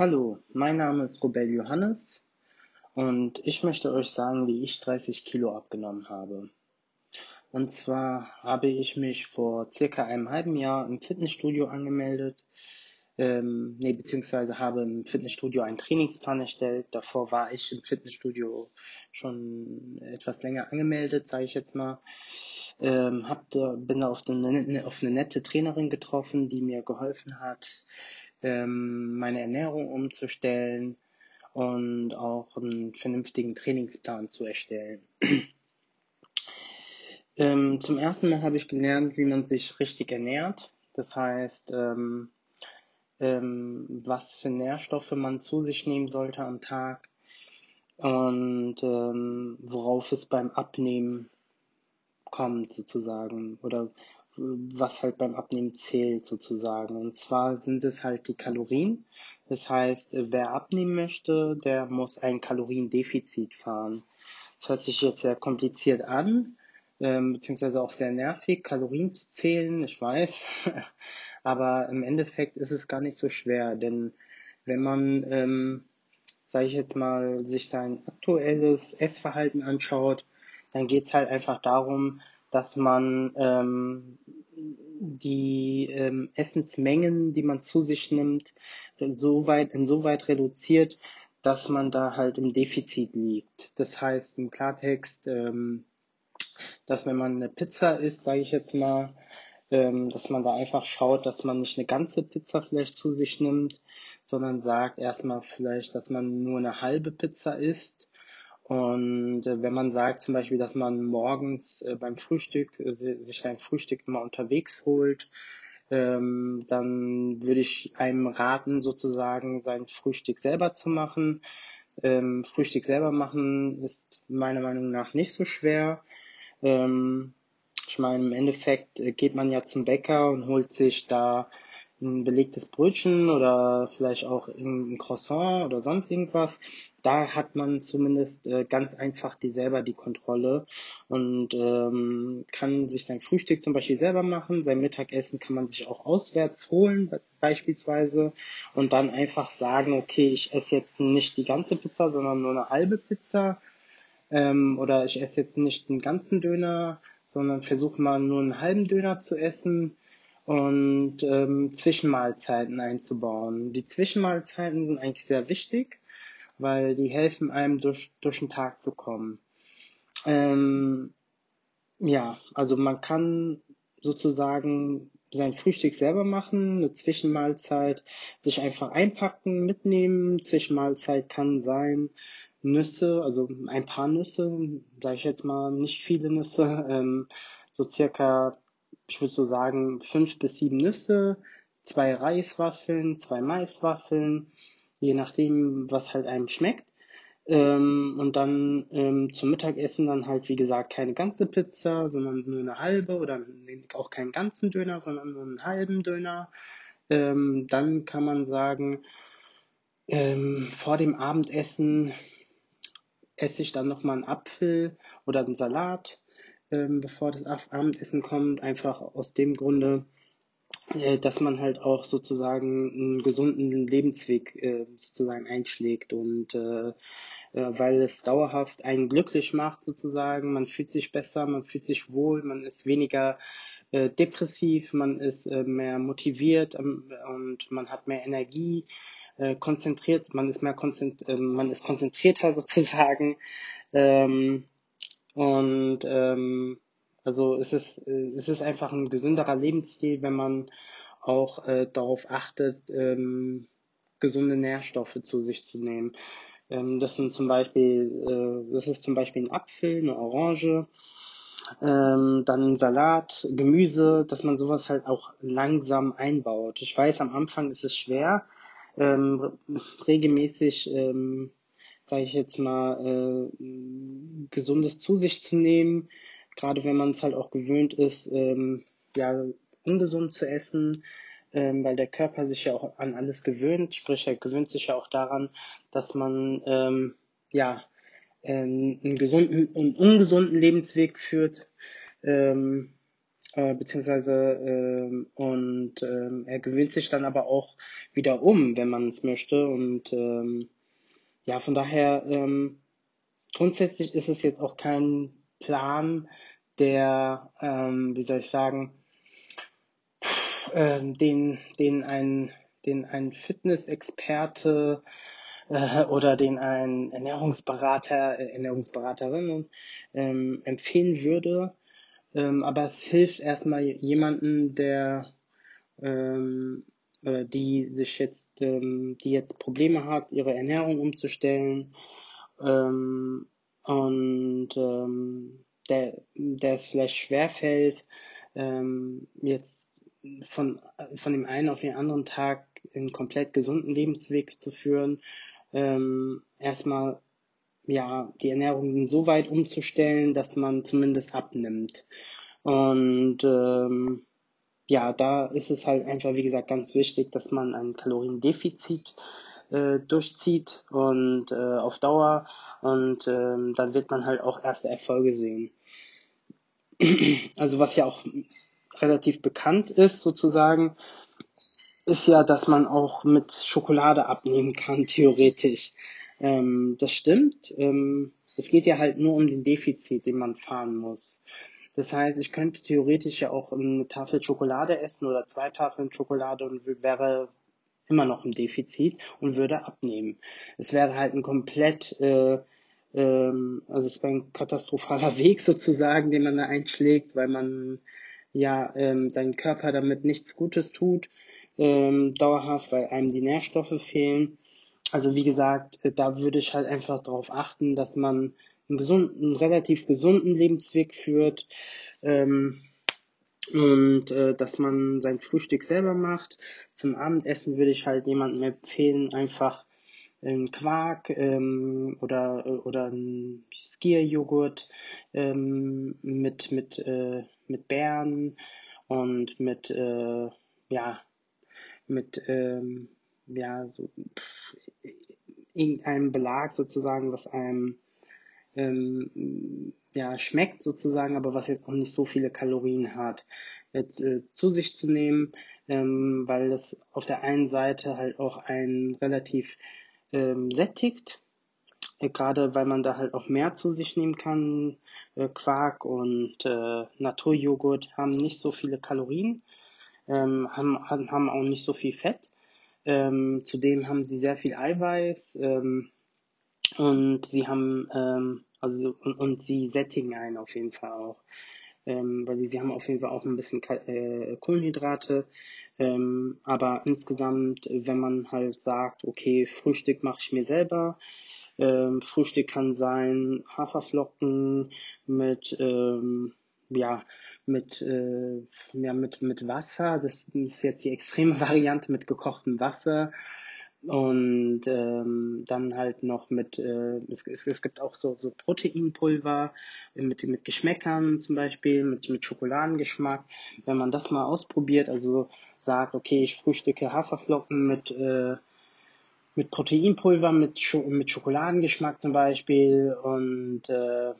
Hallo, mein Name ist Robel Johannes und ich möchte euch sagen, wie ich 30 Kilo abgenommen habe. Und zwar habe ich mich vor circa einem halben Jahr im Fitnessstudio angemeldet, ähm, nee, beziehungsweise habe im Fitnessstudio einen Trainingsplan erstellt. Davor war ich im Fitnessstudio schon etwas länger angemeldet, sage ich jetzt mal. Ähm, hab da, bin da auf eine, auf eine nette Trainerin getroffen, die mir geholfen hat, ähm, meine Ernährung umzustellen und auch einen vernünftigen Trainingsplan zu erstellen. ähm, zum ersten Mal habe ich gelernt, wie man sich richtig ernährt. Das heißt, ähm, ähm, was für Nährstoffe man zu sich nehmen sollte am Tag und ähm, worauf es beim Abnehmen kommt sozusagen oder was halt beim Abnehmen zählt sozusagen. Und zwar sind es halt die Kalorien. Das heißt, wer abnehmen möchte, der muss ein Kaloriendefizit fahren. Das hört sich jetzt sehr kompliziert an, ähm, beziehungsweise auch sehr nervig, Kalorien zu zählen, ich weiß. Aber im Endeffekt ist es gar nicht so schwer, denn wenn man, ähm, sage ich jetzt mal, sich sein aktuelles Essverhalten anschaut, dann geht es halt einfach darum, dass man ähm, die ähm, Essensmengen, die man zu sich nimmt, so weit, insoweit reduziert, dass man da halt im Defizit liegt. Das heißt im Klartext, ähm, dass wenn man eine Pizza isst, sage ich jetzt mal, ähm, dass man da einfach schaut, dass man nicht eine ganze Pizza vielleicht zu sich nimmt, sondern sagt erstmal vielleicht, dass man nur eine halbe Pizza isst und äh, wenn man sagt zum Beispiel, dass man morgens äh, beim Frühstück äh, sich sein Frühstück immer unterwegs holt, ähm, dann würde ich einem raten, sozusagen sein Frühstück selber zu machen. Ähm, Frühstück selber machen ist meiner Meinung nach nicht so schwer. Ähm, ich meine, im Endeffekt geht man ja zum Bäcker und holt sich da ein belegtes Brötchen oder vielleicht auch ein Croissant oder sonst irgendwas. Da hat man zumindest äh, ganz einfach die selber die Kontrolle und ähm, kann sich sein Frühstück zum Beispiel selber machen. Sein Mittagessen kann man sich auch auswärts holen beispielsweise und dann einfach sagen, okay, ich esse jetzt nicht die ganze Pizza, sondern nur eine halbe Pizza ähm, oder ich esse jetzt nicht einen ganzen Döner, sondern versuche mal nur einen halben Döner zu essen und ähm, Zwischenmahlzeiten einzubauen. Die Zwischenmahlzeiten sind eigentlich sehr wichtig, weil die helfen einem durch, durch den Tag zu kommen. Ähm, ja, also man kann sozusagen sein Frühstück selber machen, eine Zwischenmahlzeit sich einfach einpacken, mitnehmen. Zwischenmahlzeit kann sein Nüsse, also ein paar Nüsse, sage ich jetzt mal, nicht viele Nüsse, ähm, so circa ich würde so sagen, fünf bis sieben Nüsse, zwei Reiswaffeln, zwei Maiswaffeln, je nachdem, was halt einem schmeckt. Ähm, und dann ähm, zum Mittagessen dann halt, wie gesagt, keine ganze Pizza, sondern nur eine halbe oder auch keinen ganzen Döner, sondern nur einen halben Döner. Ähm, dann kann man sagen, ähm, vor dem Abendessen esse ich dann nochmal einen Apfel oder einen Salat ähm, bevor das Abendessen kommt, einfach aus dem Grunde, äh, dass man halt auch sozusagen einen gesunden Lebensweg äh, sozusagen einschlägt und äh, äh, weil es dauerhaft einen glücklich macht sozusagen, man fühlt sich besser, man fühlt sich wohl, man ist weniger äh, depressiv, man ist äh, mehr motiviert ähm, und man hat mehr Energie, konzentriert, man ist mehr konzentri man ist konzentrierter sozusagen. Ähm, und ähm, also es ist, es ist einfach ein gesünderer Lebensstil, wenn man auch äh, darauf achtet, ähm, gesunde Nährstoffe zu sich zu nehmen. Ähm, das sind zum Beispiel, äh, das ist zum Beispiel ein Apfel, eine Orange, ähm, dann Salat, Gemüse, dass man sowas halt auch langsam einbaut. Ich weiß, am Anfang ist es schwer, ähm, regelmäßig ähm, sage ich jetzt mal, äh, Gesundes zu sich zu nehmen, gerade wenn man es halt auch gewöhnt ist, ähm, ja, ungesund zu essen, ähm, weil der Körper sich ja auch an alles gewöhnt, sprich er gewöhnt sich ja auch daran, dass man ähm, ja ähm, einen gesunden und ungesunden Lebensweg führt. Ähm, äh, beziehungsweise ähm, und ähm, er gewöhnt sich dann aber auch wieder um, wenn man es möchte und ähm, ja, von daher ähm, grundsätzlich ist es jetzt auch kein Plan, der, ähm, wie soll ich sagen, äh, den, den ein, den ein Fitnessexperte äh, oder den ein Ernährungsberater, äh, Ernährungsberaterin ähm, empfehlen würde. Ähm, aber es hilft erstmal jemanden, der ähm, äh, die sich jetzt, ähm, die jetzt Probleme hat, ihre Ernährung umzustellen ähm, und ähm, der, der es vielleicht schwerfällt, ähm, jetzt von, von dem einen auf den anderen Tag einen komplett gesunden Lebensweg zu führen, ähm, erstmal ja, die Ernährung so weit umzustellen, dass man zumindest abnimmt. Und ähm, ja, da ist es halt einfach, wie gesagt, ganz wichtig, dass man ein Kaloriendefizit äh, durchzieht und äh, auf Dauer und ähm, dann wird man halt auch erste Erfolge sehen. also was ja auch relativ bekannt ist sozusagen, ist ja, dass man auch mit Schokolade abnehmen kann, theoretisch. Ähm, das stimmt. Ähm, es geht ja halt nur um den Defizit, den man fahren muss. Das heißt, ich könnte theoretisch ja auch eine Tafel Schokolade essen oder zwei Tafeln Schokolade und wäre immer noch im Defizit und würde abnehmen. Es wäre halt ein komplett, äh, ähm, also es wäre ein katastrophaler Weg sozusagen, den man da einschlägt, weil man ja ähm, seinen Körper damit nichts Gutes tut, ähm, dauerhaft, weil einem die Nährstoffe fehlen. Also wie gesagt, äh, da würde ich halt einfach darauf achten, dass man einen, gesunden, einen relativ gesunden Lebensweg führt ähm, und äh, dass man sein Frühstück selber macht. Zum Abendessen würde ich halt jemandem empfehlen, einfach einen Quark ähm, oder oder ein Skier-Joghurt ähm, mit mit äh, mit Beeren und mit äh, ja mit ähm, ja so pff, irgendeinem Belag sozusagen, was einem ähm, ja, schmeckt sozusagen, aber was jetzt auch nicht so viele Kalorien hat, jetzt, äh, zu sich zu nehmen, ähm, weil das auf der einen Seite halt auch einen relativ ähm, sättigt, äh, gerade weil man da halt auch mehr zu sich nehmen kann. Äh, Quark und äh, Naturjoghurt haben nicht so viele Kalorien, ähm, haben, haben auch nicht so viel Fett. Ähm, zudem haben sie sehr viel Eiweiß ähm, und sie haben ähm, also und, und sie sättigen einen auf jeden Fall auch. Ähm, weil sie haben auf jeden Fall auch ein bisschen äh, Kohlenhydrate. Ähm, aber insgesamt, wenn man halt sagt, okay, Frühstück mache ich mir selber, ähm, Frühstück kann sein Haferflocken mit, ähm, ja, mit, äh, ja, mit, mit Wasser. Das ist jetzt die extreme Variante mit gekochtem Wasser und ähm, dann halt noch mit, äh, es, es, gibt auch so, so Proteinpulver mit, mit Geschmäckern zum Beispiel, mit, mit Schokoladengeschmack. Wenn man das mal ausprobiert, also sagt, okay, ich frühstücke Haferflocken mit, äh, mit Proteinpulver, mit, Scho mit Schokoladengeschmack zum Beispiel und äh,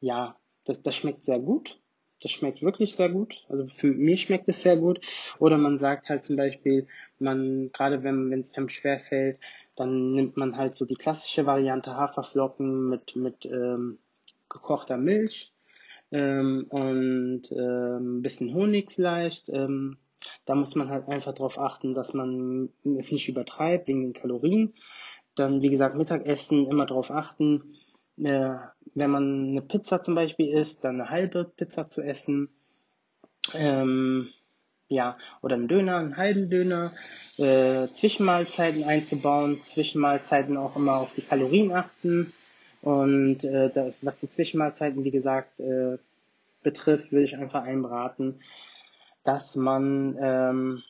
ja, das, das schmeckt sehr gut. Das schmeckt wirklich sehr gut. Also für mich schmeckt es sehr gut. Oder man sagt halt zum Beispiel, man, gerade wenn es einem schwer fällt, dann nimmt man halt so die klassische Variante Haferflocken mit, mit ähm, gekochter Milch ähm, und ähm, bisschen Honig vielleicht. Ähm, da muss man halt einfach darauf achten, dass man es nicht übertreibt wegen den Kalorien. Dann, wie gesagt, Mittagessen immer darauf achten, äh, wenn man eine Pizza zum Beispiel isst, dann eine halbe Pizza zu essen. Ähm, ja, oder einen Döner, einen halben Döner, äh, Zwischenmahlzeiten einzubauen, Zwischenmahlzeiten auch immer auf die Kalorien achten. Und äh, da, was die Zwischenmahlzeiten, wie gesagt, äh, betrifft, würde ich einfach einbraten, dass man ähm,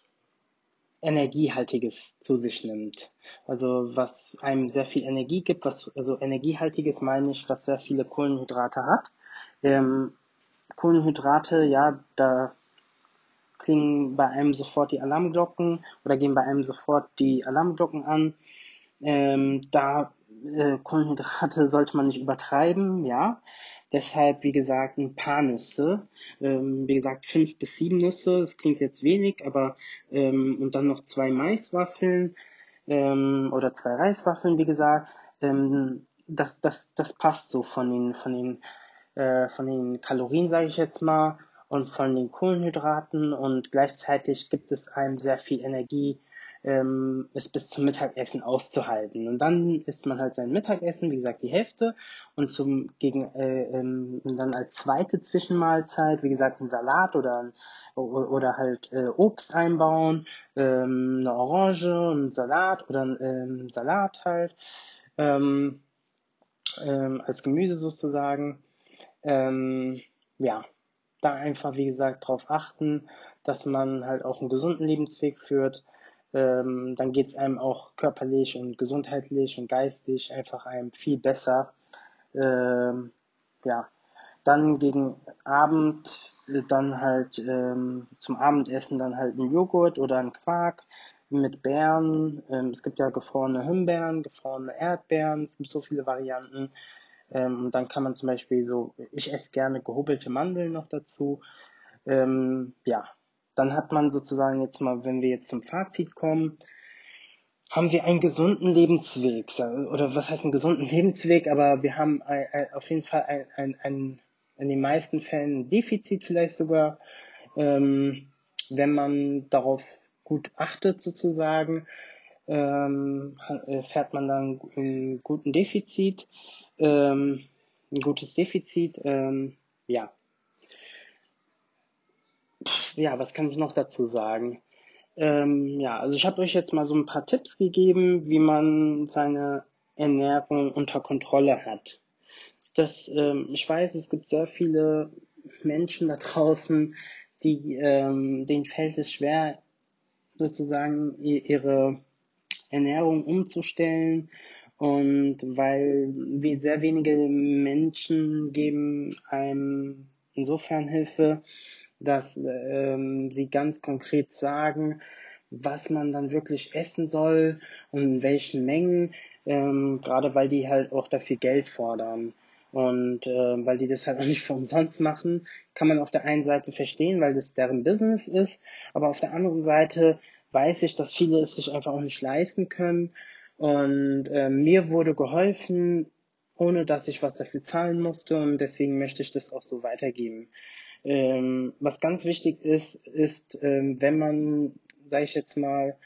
Energiehaltiges zu sich nimmt. Also was einem sehr viel Energie gibt, was also Energiehaltiges meine ich, was sehr viele Kohlenhydrate hat. Ähm, Kohlenhydrate, ja, da klingen bei einem sofort die Alarmglocken oder gehen bei einem sofort die Alarmglocken an. Ähm, da äh, Kohlenhydrate sollte man nicht übertreiben, ja. Deshalb, wie gesagt, ein paar Nüsse. Ähm, wie gesagt, fünf bis sieben Nüsse. Das klingt jetzt wenig, aber ähm, und dann noch zwei Maiswaffeln ähm, oder zwei Reiswaffeln, wie gesagt. Ähm, das, das, das passt so von den, von den, äh, von den Kalorien, sage ich jetzt mal, und von den Kohlenhydraten und gleichzeitig gibt es einem sehr viel Energie, ähm, es bis zum Mittagessen auszuhalten. Und dann isst man halt sein Mittagessen, wie gesagt, die Hälfte und zum gegen äh, ähm, und dann als zweite Zwischenmahlzeit, wie gesagt, ein Salat oder oder halt äh, Obst einbauen, ähm, eine Orange, ein Salat oder ähm, Salat halt ähm, ähm, als Gemüse sozusagen. Ähm, ja, da einfach, wie gesagt, darauf achten, dass man halt auch einen gesunden Lebensweg führt. Ähm, dann geht es einem auch körperlich und gesundheitlich und geistig einfach einem viel besser. Ähm, ja, dann gegen Abend dann halt ähm, zum Abendessen dann halt ein Joghurt oder ein Quark mit Beeren. Ähm, es gibt ja gefrorene Himbeeren, gefrorene Erdbeeren, es gibt so viele Varianten. Ähm, dann kann man zum Beispiel so, ich esse gerne gehobelte Mandeln noch dazu. Ähm, ja, dann hat man sozusagen jetzt mal, wenn wir jetzt zum Fazit kommen, haben wir einen gesunden Lebensweg. Oder was heißt einen gesunden Lebensweg? Aber wir haben ein, ein, auf jeden Fall ein, ein, ein, in den meisten Fällen ein Defizit vielleicht sogar, ähm, wenn man darauf gut achtet sozusagen, ähm, fährt man dann einen guten Defizit ähm, ein gutes Defizit. Ähm, ja. Ja, was kann ich noch dazu sagen? Ähm, ja, also ich habe euch jetzt mal so ein paar Tipps gegeben, wie man seine Ernährung unter Kontrolle hat. Das, ähm, ich weiß, es gibt sehr viele Menschen da draußen, die ähm, denen fällt es schwer, sozusagen ihre Ernährung umzustellen und weil wir sehr wenige Menschen geben einem insofern Hilfe, dass ähm, sie ganz konkret sagen, was man dann wirklich essen soll und in welchen Mengen, ähm, gerade weil die halt auch dafür Geld fordern. Und äh, weil die das halt auch nicht für umsonst machen, kann man auf der einen Seite verstehen, weil das deren Business ist, aber auf der anderen Seite weiß ich, dass viele es sich einfach auch nicht leisten können und äh, mir wurde geholfen, ohne dass ich was dafür zahlen musste und deswegen möchte ich das auch so weitergeben. Ähm, was ganz wichtig ist, ist, ähm, wenn man, sage ich jetzt mal,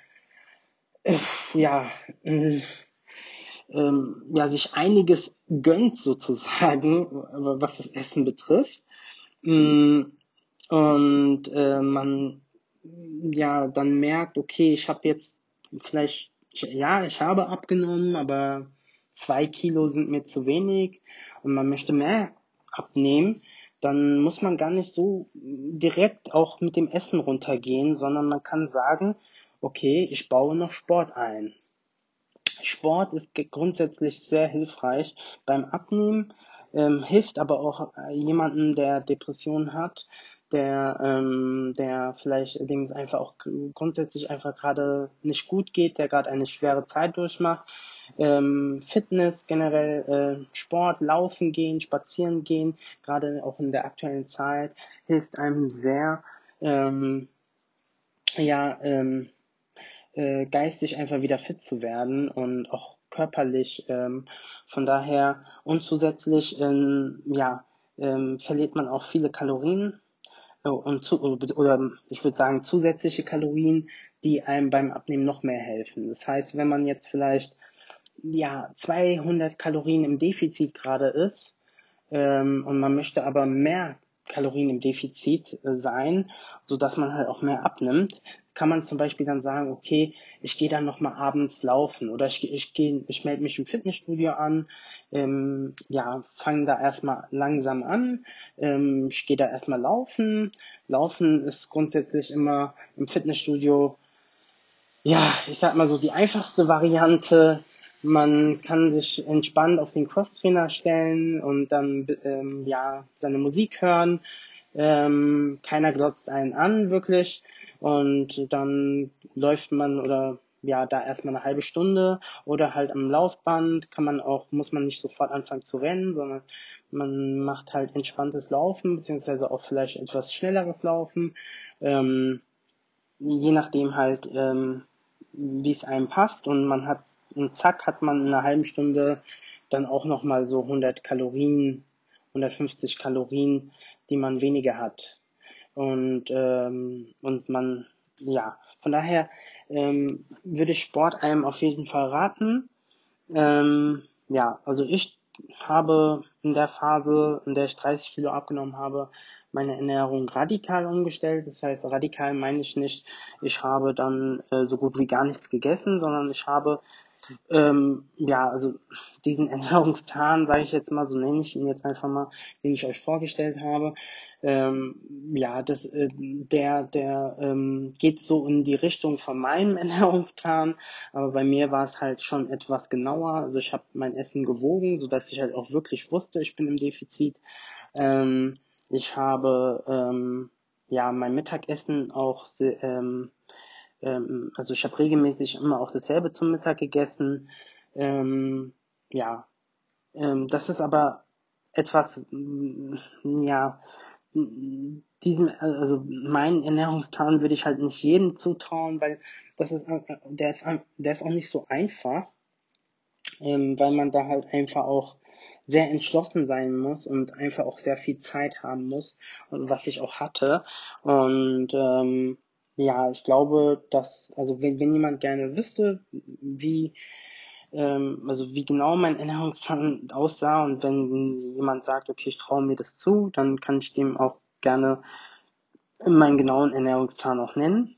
äh, ja, äh, ähm, ja, sich einiges gönnt sozusagen, was das Essen betrifft. Mm, und äh, man ja dann merkt, okay, ich habe jetzt vielleicht ja, ich habe abgenommen, aber zwei Kilo sind mir zu wenig und man möchte mehr abnehmen, dann muss man gar nicht so direkt auch mit dem Essen runtergehen, sondern man kann sagen, okay, ich baue noch Sport ein. Sport ist grundsätzlich sehr hilfreich beim Abnehmen, ähm, hilft aber auch äh, jemanden, der Depressionen hat, der, ähm, der vielleicht es einfach auch grundsätzlich einfach gerade nicht gut geht, der gerade eine schwere Zeit durchmacht. Ähm, Fitness, generell äh, Sport, Laufen gehen, Spazieren gehen, gerade auch in der aktuellen Zeit, hilft einem sehr, ähm, ja, ähm, äh, geistig einfach wieder fit zu werden und auch körperlich. Ähm, von daher und zusätzlich ähm, ja, ähm, verliert man auch viele Kalorien und zu, oder ich würde sagen zusätzliche Kalorien, die einem beim Abnehmen noch mehr helfen. Das heißt, wenn man jetzt vielleicht ja 200 Kalorien im Defizit gerade ist ähm, und man möchte aber mehr Kalorien im Defizit äh, sein, so dass man halt auch mehr abnimmt, kann man zum Beispiel dann sagen, okay, ich gehe dann nochmal abends laufen oder ich, ich ich melde mich im Fitnessstudio an, ähm, ja, fange da erstmal langsam an, ähm, ich gehe da erstmal laufen. Laufen ist grundsätzlich immer im Fitnessstudio, ja, ich sag mal so die einfachste Variante. Man kann sich entspannt auf den Crosstrainer stellen und dann ähm, ja seine Musik hören. Ähm, keiner glotzt einen an, wirklich. Und dann läuft man oder ja, da erstmal eine halbe Stunde oder halt am Laufband kann man auch, muss man nicht sofort anfangen zu rennen, sondern man macht halt entspanntes Laufen, beziehungsweise auch vielleicht etwas schnelleres Laufen, ähm, je nachdem halt, ähm, wie es einem passt und man hat, und zack, hat man in einer halben Stunde dann auch nochmal so 100 Kalorien, 150 Kalorien, die man weniger hat. Und, ähm, und man, ja, von daher ähm, würde ich Sport einem auf jeden Fall raten. Ähm, ja, also ich habe in der Phase, in der ich 30 Kilo abgenommen habe, meine Ernährung radikal umgestellt. Das heißt, radikal meine ich nicht, ich habe dann äh, so gut wie gar nichts gegessen, sondern ich habe ähm, ja, also diesen Ernährungsplan, sage ich jetzt mal, so nenne ich ihn jetzt einfach mal, den ich euch vorgestellt habe, ähm, ja, das, äh, der, der ähm, geht so in die Richtung von meinem Ernährungsplan, aber bei mir war es halt schon etwas genauer. Also ich habe mein Essen gewogen, so dass ich halt auch wirklich wusste, ich bin im Defizit. Ähm, ich habe ähm, ja mein Mittagessen auch ähm, ähm, also ich habe regelmäßig immer auch dasselbe zum Mittag gegessen. Ähm, ja, ähm, das ist aber etwas, mm, ja, diesen, also meinen Ernährungsplan würde ich halt nicht jedem zutrauen, weil das ist, der ist, der ist auch nicht so einfach, ähm, weil man da halt einfach auch sehr entschlossen sein muss und einfach auch sehr viel Zeit haben muss was ich auch hatte. Und ähm, ja, ich glaube, dass, also wenn, wenn jemand gerne wüsste, wie, ähm, also wie genau mein Ernährungsplan aussah und wenn jemand sagt, okay, ich traue mir das zu, dann kann ich dem auch gerne meinen genauen Ernährungsplan auch nennen.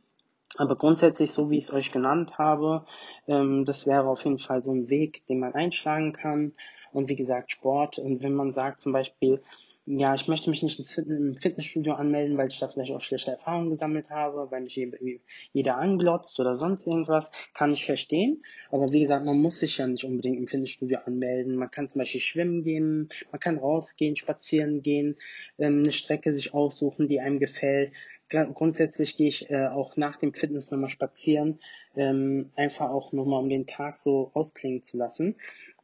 Aber grundsätzlich, so wie ich es euch genannt habe, ähm, das wäre auf jeden Fall so ein Weg, den man einschlagen kann. Und wie gesagt, Sport. Und wenn man sagt zum Beispiel, ja, ich möchte mich nicht im Fitnessstudio anmelden, weil ich da vielleicht auch schlechte Erfahrungen gesammelt habe, weil mich jeder anglotzt oder sonst irgendwas, kann ich verstehen. Aber wie gesagt, man muss sich ja nicht unbedingt im Fitnessstudio anmelden. Man kann zum Beispiel schwimmen gehen, man kann rausgehen, spazieren gehen, ähm, eine Strecke sich aussuchen, die einem gefällt. Grundsätzlich gehe ich äh, auch nach dem Fitness nochmal spazieren, ähm, einfach auch nochmal um den Tag so ausklingen zu lassen.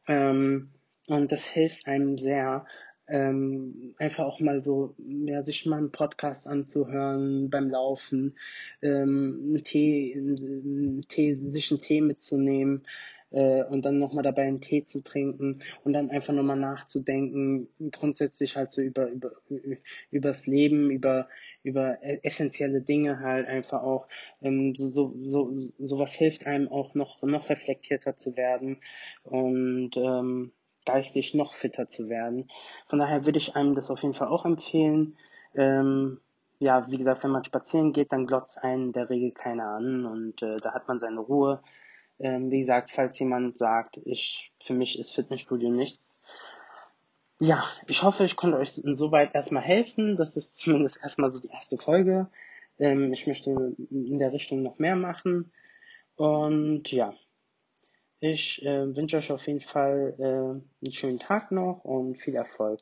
Ähm, und das hilft einem sehr, ähm, einfach auch mal so, ja, sich mal einen Podcast anzuhören beim Laufen, ähm, Tee, Tee, sich einen Tee mitzunehmen äh, und dann nochmal dabei einen Tee zu trinken und dann einfach nochmal nachzudenken, grundsätzlich halt so über, über, übers Leben, über, über essentielle Dinge halt einfach auch, ähm, so, so, so, sowas hilft einem auch noch, noch reflektierter zu werden. Und, ähm, geistig noch fitter zu werden. Von daher würde ich einem das auf jeden Fall auch empfehlen. Ähm, ja, wie gesagt, wenn man spazieren geht, dann glotzt einen in der Regel keiner an und äh, da hat man seine Ruhe. Ähm, wie gesagt, falls jemand sagt, ich, für mich ist Fitnessstudio nichts. Ja, ich hoffe, ich konnte euch insoweit erstmal helfen. Das ist zumindest erstmal so die erste Folge. Ähm, ich möchte in der Richtung noch mehr machen. Und ja, ich äh, wünsche euch auf jeden Fall äh, einen schönen Tag noch und viel Erfolg.